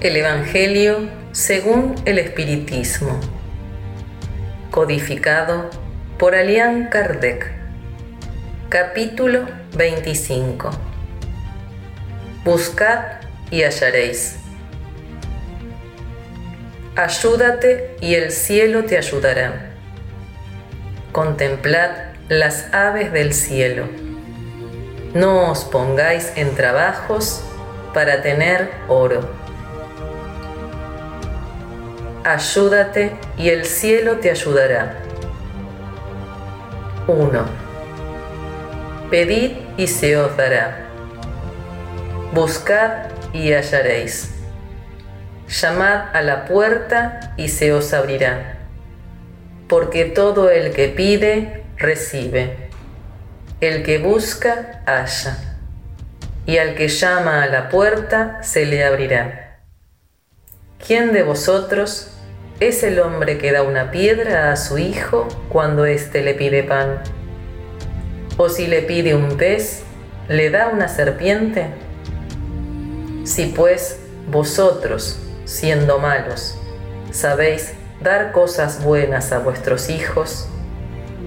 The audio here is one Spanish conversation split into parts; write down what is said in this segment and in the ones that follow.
El Evangelio según el Espiritismo. Codificado por Alián Kardec. Capítulo 25. Buscad y hallaréis. Ayúdate y el cielo te ayudará. Contemplad las aves del cielo. No os pongáis en trabajos para tener oro. Ayúdate y el cielo te ayudará. 1. Pedid y se os dará. Buscad y hallaréis. Llamad a la puerta y se os abrirá. Porque todo el que pide, recibe. El que busca, halla. Y al que llama a la puerta, se le abrirá. ¿Quién de vosotros es el hombre que da una piedra a su hijo cuando éste le pide pan? ¿O si le pide un pez, le da una serpiente? Si pues vosotros, siendo malos, sabéis dar cosas buenas a vuestros hijos,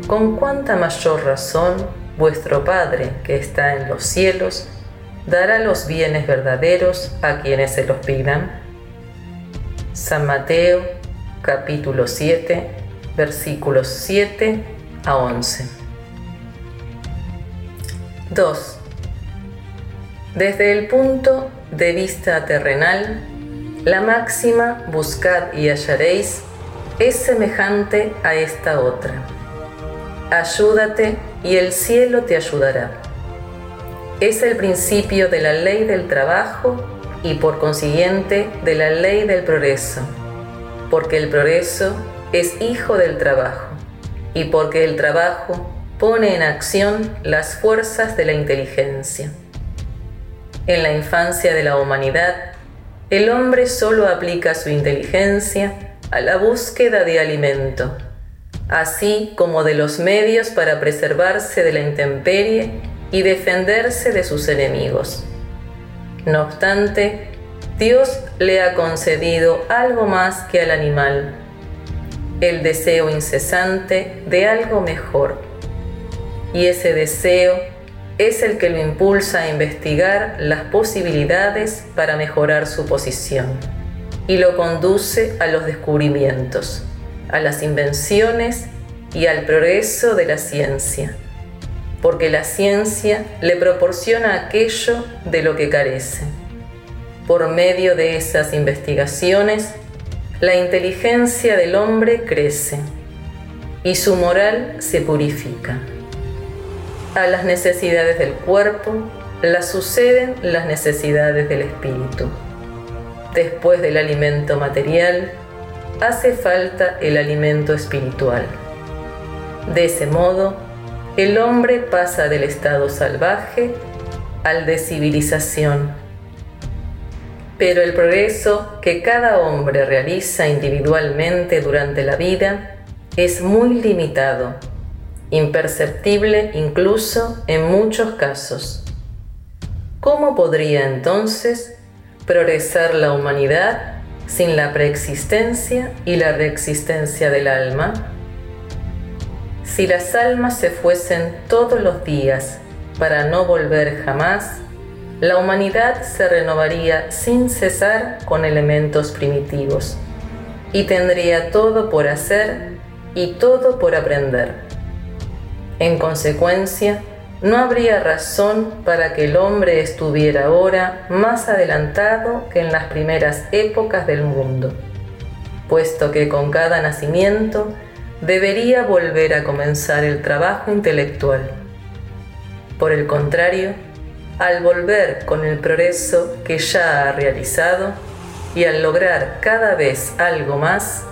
con cuánta mayor razón vuestro Padre que está en los cielos dará los bienes verdaderos a quienes se los pidan. San Mateo capítulo 7 versículos 7 a 11. 2. Desde el punto de vista terrenal, la máxima buscad y hallaréis es semejante a esta otra. Ayúdate y el cielo te ayudará. Es el principio de la ley del trabajo y por consiguiente de la ley del progreso, porque el progreso es hijo del trabajo y porque el trabajo pone en acción las fuerzas de la inteligencia. En la infancia de la humanidad, el hombre solo aplica su inteligencia a la búsqueda de alimento, así como de los medios para preservarse de la intemperie y defenderse de sus enemigos. No obstante, Dios le ha concedido algo más que al animal, el deseo incesante de algo mejor. Y ese deseo es el que lo impulsa a investigar las posibilidades para mejorar su posición y lo conduce a los descubrimientos, a las invenciones y al progreso de la ciencia porque la ciencia le proporciona aquello de lo que carece. Por medio de esas investigaciones, la inteligencia del hombre crece y su moral se purifica. A las necesidades del cuerpo las suceden las necesidades del espíritu. Después del alimento material, hace falta el alimento espiritual. De ese modo, el hombre pasa del estado salvaje al de civilización. Pero el progreso que cada hombre realiza individualmente durante la vida es muy limitado, imperceptible incluso en muchos casos. ¿Cómo podría entonces progresar la humanidad sin la preexistencia y la reexistencia del alma? Si las almas se fuesen todos los días para no volver jamás, la humanidad se renovaría sin cesar con elementos primitivos y tendría todo por hacer y todo por aprender. En consecuencia, no habría razón para que el hombre estuviera ahora más adelantado que en las primeras épocas del mundo, puesto que con cada nacimiento debería volver a comenzar el trabajo intelectual. Por el contrario, al volver con el progreso que ya ha realizado y al lograr cada vez algo más,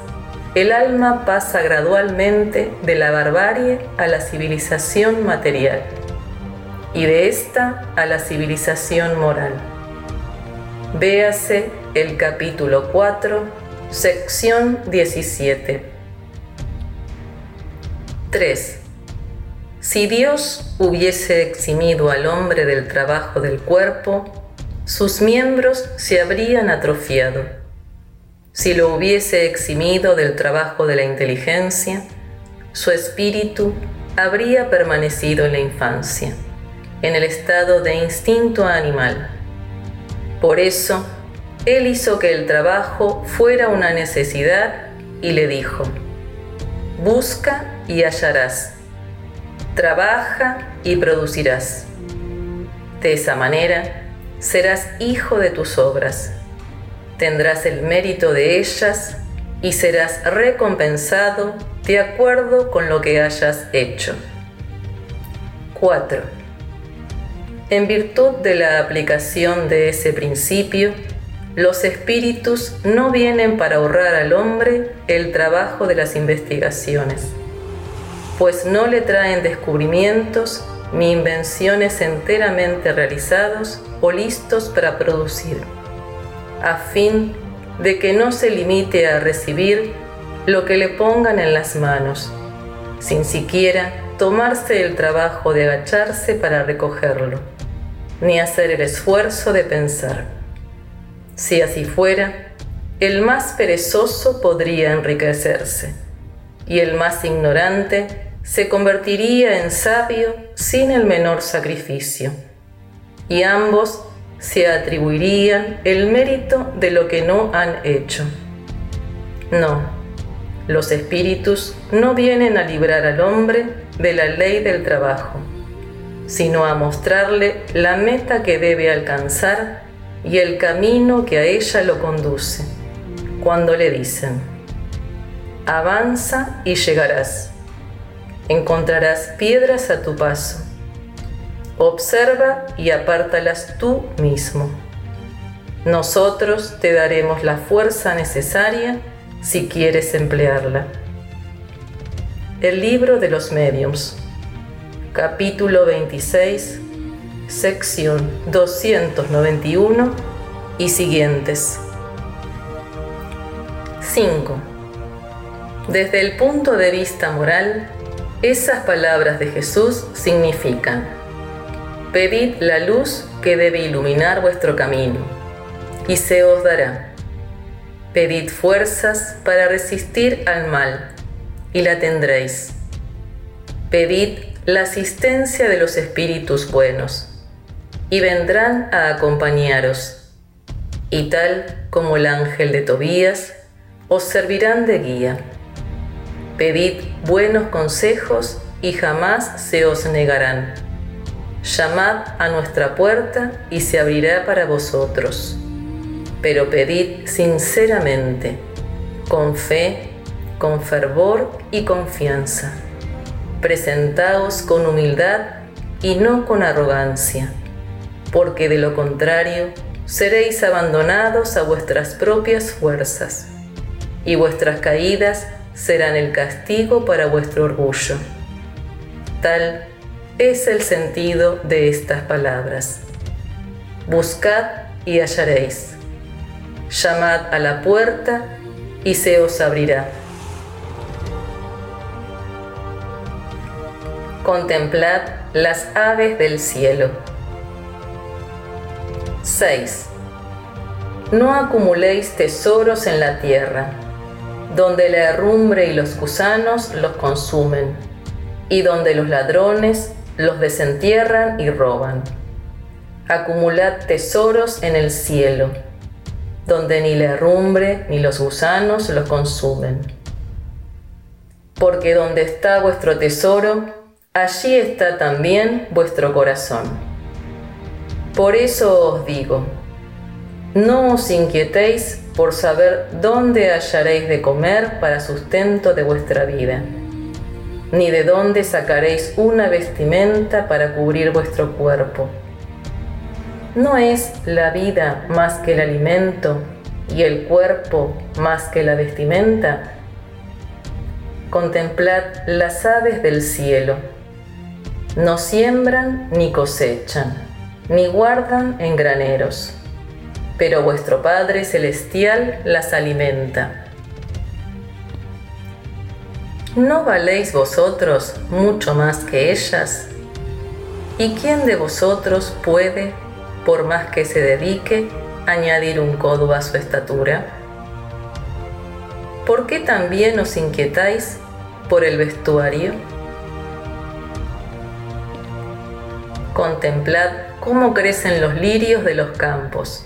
el alma pasa gradualmente de la barbarie a la civilización material y de esta a la civilización moral. Véase el capítulo 4, sección 17. 3. Si Dios hubiese eximido al hombre del trabajo del cuerpo, sus miembros se habrían atrofiado. Si lo hubiese eximido del trabajo de la inteligencia, su espíritu habría permanecido en la infancia, en el estado de instinto animal. Por eso, él hizo que el trabajo fuera una necesidad y le dijo, busca y hallarás, trabaja y producirás. De esa manera, serás hijo de tus obras, tendrás el mérito de ellas y serás recompensado de acuerdo con lo que hayas hecho. 4. En virtud de la aplicación de ese principio, los espíritus no vienen para ahorrar al hombre el trabajo de las investigaciones, pues no le traen descubrimientos ni invenciones enteramente realizados o listos para producir, a fin de que no se limite a recibir lo que le pongan en las manos, sin siquiera tomarse el trabajo de agacharse para recogerlo, ni hacer el esfuerzo de pensar. Si así fuera, el más perezoso podría enriquecerse, y el más ignorante se convertiría en sabio sin el menor sacrificio, y ambos se atribuirían el mérito de lo que no han hecho. No, los espíritus no vienen a librar al hombre de la ley del trabajo, sino a mostrarle la meta que debe alcanzar y el camino que a ella lo conduce, cuando le dicen, avanza y llegarás, encontrarás piedras a tu paso, observa y apártalas tú mismo. Nosotros te daremos la fuerza necesaria si quieres emplearla. El libro de los mediums, capítulo 26, sección 291 y siguientes. 5. Desde el punto de vista moral, esas palabras de Jesús significan, pedid la luz que debe iluminar vuestro camino, y se os dará Pedid fuerzas para resistir al mal, y la tendréis. Pedid la asistencia de los espíritus buenos, y vendrán a acompañaros, y tal como el ángel de Tobías, os servirán de guía. Pedid buenos consejos y jamás se os negarán. Llamad a nuestra puerta y se abrirá para vosotros pero pedid sinceramente, con fe, con fervor y confianza. Presentaos con humildad y no con arrogancia, porque de lo contrario seréis abandonados a vuestras propias fuerzas, y vuestras caídas serán el castigo para vuestro orgullo. Tal es el sentido de estas palabras. Buscad y hallaréis llamad a la puerta y se os abrirá. Contemplad las aves del cielo. 6. No acumuléis tesoros en la tierra, donde la herrumbre y los gusanos los consumen, y donde los ladrones los desentierran y roban. Acumulad tesoros en el cielo donde ni la herrumbre ni los gusanos los consumen. Porque donde está vuestro tesoro, allí está también vuestro corazón. Por eso os digo, no os inquietéis por saber dónde hallaréis de comer para sustento de vuestra vida, ni de dónde sacaréis una vestimenta para cubrir vuestro cuerpo ¿No es la vida más que el alimento y el cuerpo más que la vestimenta? Contemplad las aves del cielo. No siembran ni cosechan, ni guardan en graneros, pero vuestro Padre Celestial las alimenta. ¿No valéis vosotros mucho más que ellas? ¿Y quién de vosotros puede por más que se dedique, añadir un codo a su estatura? ¿Por qué también os inquietáis por el vestuario? Contemplad cómo crecen los lirios de los campos.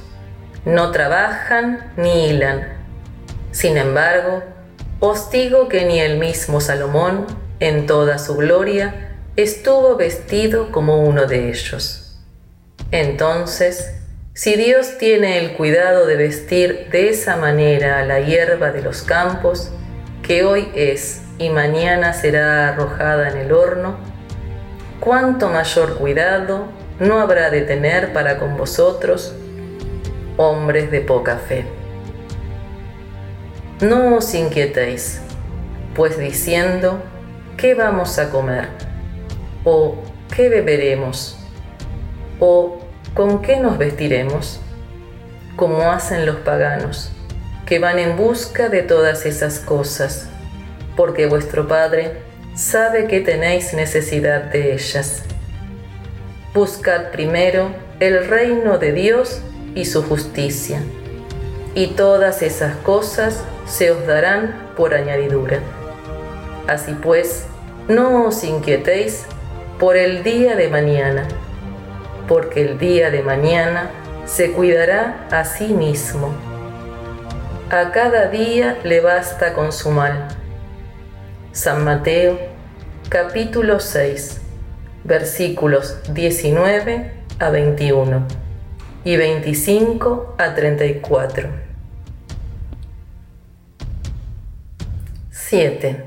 No trabajan ni hilan. Sin embargo, os digo que ni el mismo Salomón, en toda su gloria, estuvo vestido como uno de ellos. Entonces, si Dios tiene el cuidado de vestir de esa manera a la hierba de los campos, que hoy es y mañana será arrojada en el horno, cuánto mayor cuidado no habrá de tener para con vosotros, hombres de poca fe. No os inquietéis, pues diciendo, ¿qué vamos a comer? ¿O qué beberemos? ¿O con qué nos vestiremos? Como hacen los paganos, que van en busca de todas esas cosas, porque vuestro Padre sabe que tenéis necesidad de ellas. Buscad primero el reino de Dios y su justicia, y todas esas cosas se os darán por añadidura. Así pues, no os inquietéis por el día de mañana, porque el día de mañana se cuidará a sí mismo. A cada día le basta con su mal. San Mateo, capítulo 6, versículos 19 a 21 y 25 a 34. 7.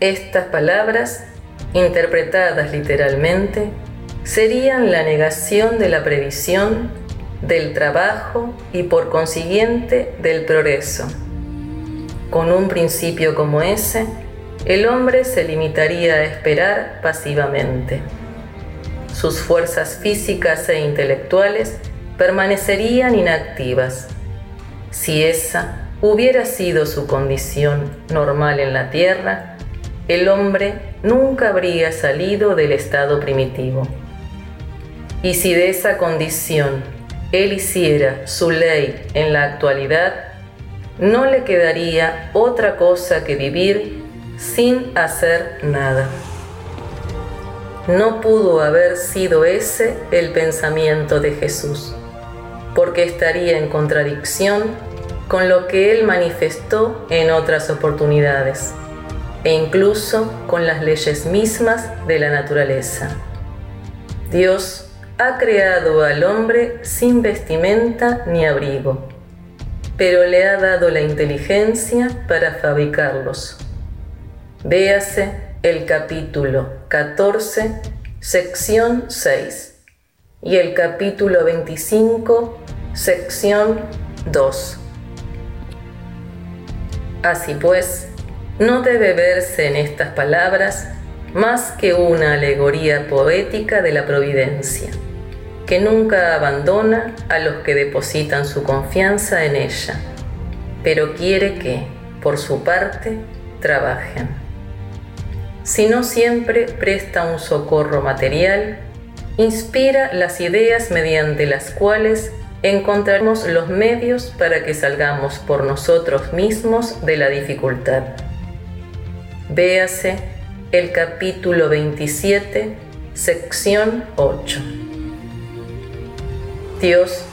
Estas palabras interpretadas literalmente, serían la negación de la previsión, del trabajo y por consiguiente del progreso. Con un principio como ese, el hombre se limitaría a esperar pasivamente. Sus fuerzas físicas e intelectuales permanecerían inactivas. Si esa hubiera sido su condición normal en la Tierra, el hombre nunca habría salido del estado primitivo. Y si de esa condición él hiciera su ley en la actualidad, no le quedaría otra cosa que vivir sin hacer nada. No pudo haber sido ese el pensamiento de Jesús, porque estaría en contradicción con lo que él manifestó en otras oportunidades e incluso con las leyes mismas de la naturaleza. Dios ha creado al hombre sin vestimenta ni abrigo, pero le ha dado la inteligencia para fabricarlos. Véase el capítulo 14, sección 6, y el capítulo 25, sección 2. Así pues, no debe verse en estas palabras más que una alegoría poética de la providencia, que nunca abandona a los que depositan su confianza en ella, pero quiere que, por su parte, trabajen. Si no siempre presta un socorro material, inspira las ideas mediante las cuales encontraremos los medios para que salgamos por nosotros mismos de la dificultad. Véase el capítulo 27, sección 8. Dios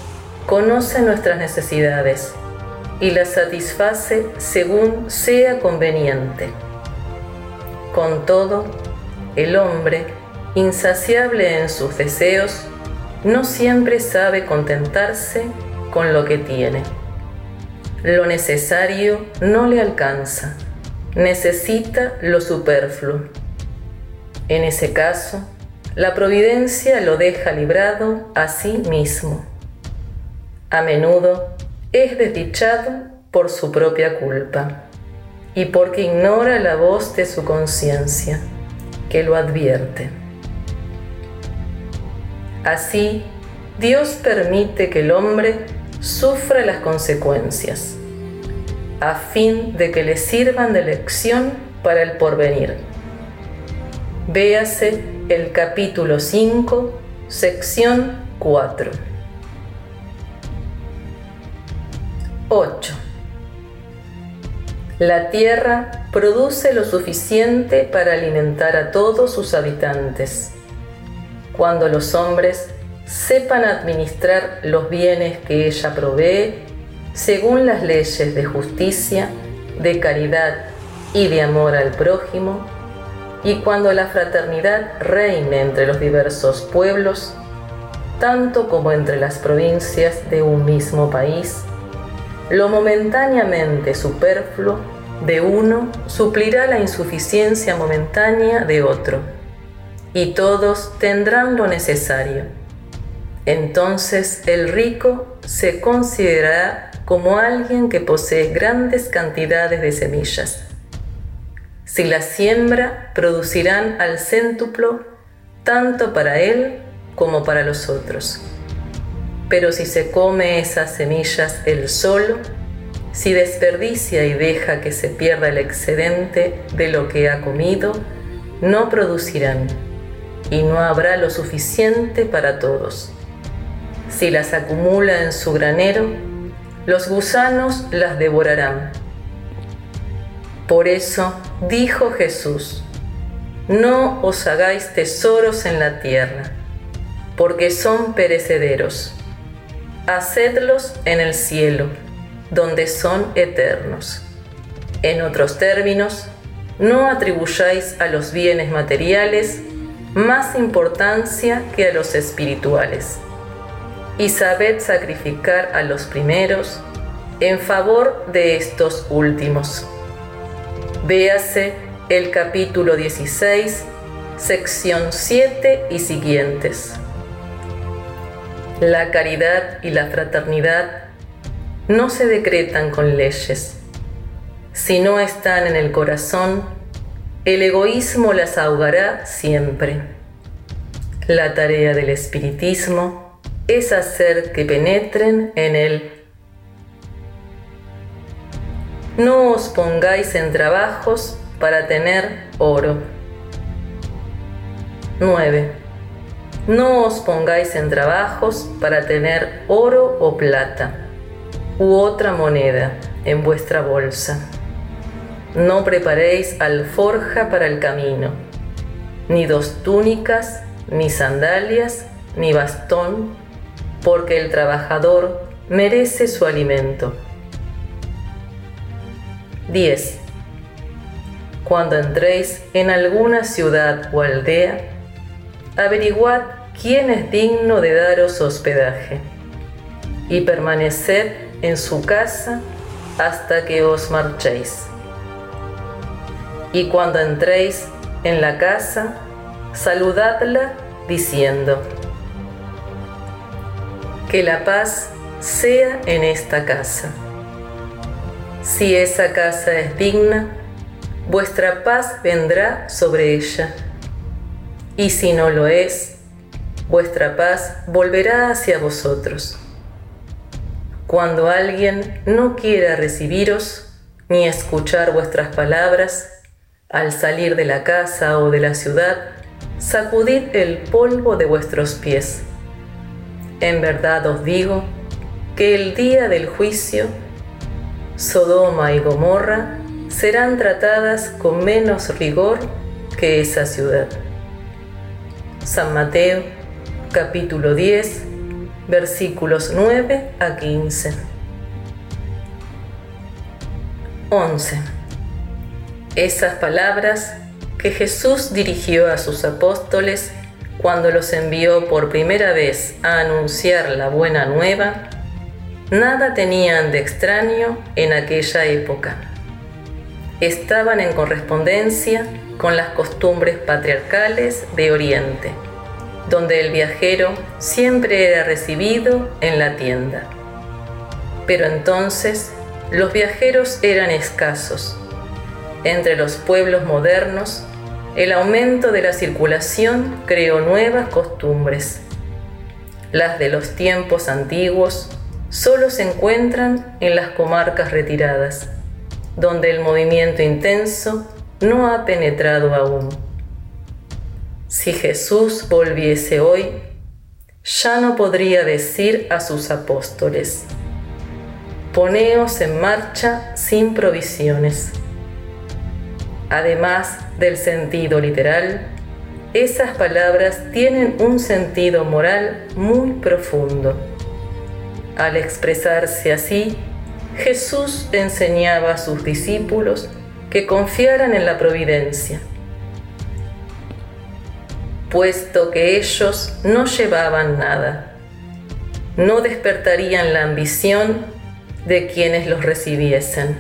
conoce nuestras necesidades y las satisface según sea conveniente. Con todo, el hombre, insaciable en sus deseos, no siempre sabe contentarse con lo que tiene. Lo necesario no le alcanza necesita lo superfluo. En ese caso, la providencia lo deja librado a sí mismo. A menudo es desdichado por su propia culpa y porque ignora la voz de su conciencia, que lo advierte. Así, Dios permite que el hombre sufra las consecuencias a fin de que le sirvan de lección para el porvenir. Véase el capítulo 5, sección 4. 8. La tierra produce lo suficiente para alimentar a todos sus habitantes. Cuando los hombres sepan administrar los bienes que ella provee según las leyes de justicia, de caridad y de amor al prójimo, y cuando la fraternidad reine entre los diversos pueblos, tanto como entre las provincias de un mismo país, lo momentáneamente superfluo de uno suplirá la insuficiencia momentánea de otro, y todos tendrán lo necesario. Entonces el rico se considerará como alguien que posee grandes cantidades de semillas. Si la siembra, producirán al céntuplo tanto para él como para los otros. Pero si se come esas semillas él solo, si desperdicia y deja que se pierda el excedente de lo que ha comido, no producirán y no habrá lo suficiente para todos. Si las acumula en su granero, los gusanos las devorarán. Por eso dijo Jesús, no os hagáis tesoros en la tierra, porque son perecederos. Hacedlos en el cielo, donde son eternos. En otros términos, no atribuyáis a los bienes materiales más importancia que a los espirituales y sabed sacrificar a los primeros en favor de estos últimos. Véase el capítulo 16, sección 7 y siguientes. La caridad y la fraternidad no se decretan con leyes. Si no están en el corazón, el egoísmo las ahogará siempre. La tarea del espiritismo es hacer que penetren en él. No os pongáis en trabajos para tener oro. 9. No os pongáis en trabajos para tener oro o plata u otra moneda en vuestra bolsa. No preparéis alforja para el camino, ni dos túnicas, ni sandalias, ni bastón, porque el trabajador merece su alimento. 10. Cuando entréis en alguna ciudad o aldea, averiguad quién es digno de daros hospedaje y permaneced en su casa hasta que os marchéis. Y cuando entréis en la casa, saludadla diciendo, que la paz sea en esta casa. Si esa casa es digna, vuestra paz vendrá sobre ella. Y si no lo es, vuestra paz volverá hacia vosotros. Cuando alguien no quiera recibiros ni escuchar vuestras palabras, al salir de la casa o de la ciudad, sacudid el polvo de vuestros pies en verdad os digo que el día del juicio, Sodoma y Gomorra serán tratadas con menos rigor que esa ciudad. San Mateo capítulo 10 versículos 9 a 15. 11. Esas palabras que Jesús dirigió a sus apóstoles cuando los envió por primera vez a anunciar la buena nueva, nada tenían de extraño en aquella época. Estaban en correspondencia con las costumbres patriarcales de Oriente, donde el viajero siempre era recibido en la tienda. Pero entonces los viajeros eran escasos. Entre los pueblos modernos el aumento de la circulación creó nuevas costumbres. Las de los tiempos antiguos solo se encuentran en las comarcas retiradas, donde el movimiento intenso no ha penetrado aún. Si Jesús volviese hoy, ya no podría decir a sus apóstoles, poneos en marcha sin provisiones. Además del sentido literal, esas palabras tienen un sentido moral muy profundo. Al expresarse así, Jesús enseñaba a sus discípulos que confiaran en la providencia, puesto que ellos no llevaban nada. No despertarían la ambición de quienes los recibiesen.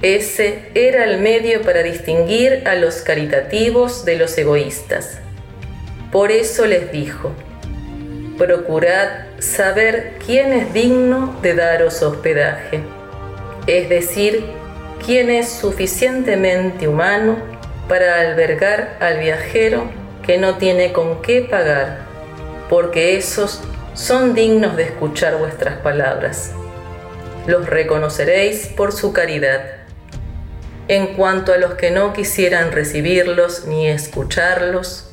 Ese era el medio para distinguir a los caritativos de los egoístas. Por eso les dijo, procurad saber quién es digno de daros hospedaje, es decir, quién es suficientemente humano para albergar al viajero que no tiene con qué pagar, porque esos son dignos de escuchar vuestras palabras. Los reconoceréis por su caridad. En cuanto a los que no quisieran recibirlos ni escucharlos,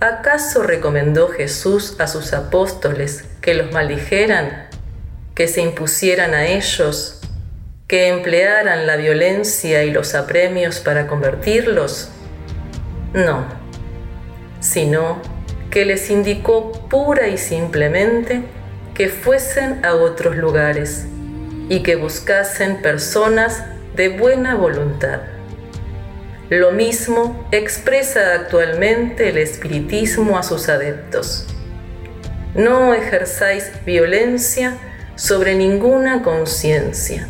¿acaso recomendó Jesús a sus apóstoles que los maldijeran, que se impusieran a ellos que emplearan la violencia y los apremios para convertirlos? No, sino que les indicó pura y simplemente que fuesen a otros lugares y que buscasen personas de buena voluntad. Lo mismo expresa actualmente el espiritismo a sus adeptos. No ejerzáis violencia sobre ninguna conciencia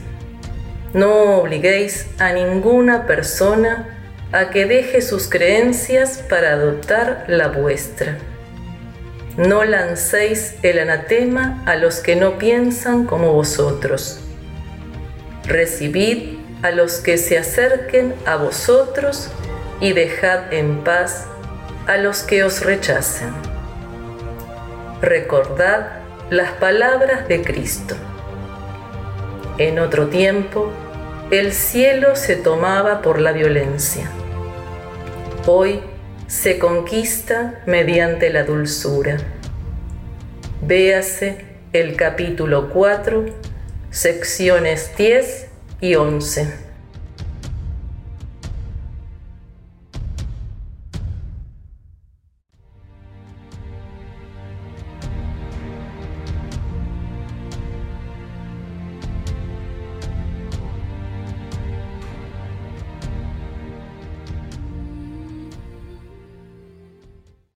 no obliguéis a ninguna persona a que deje sus creencias para adoptar la vuestra. No lancéis el anatema a los que no piensan como vosotros. Recibid a los que se acerquen a vosotros y dejad en paz a los que os rechacen. Recordad las palabras de Cristo. En otro tiempo, el cielo se tomaba por la violencia. Hoy se conquista mediante la dulzura. Véase el capítulo 4, secciones 10 y 11.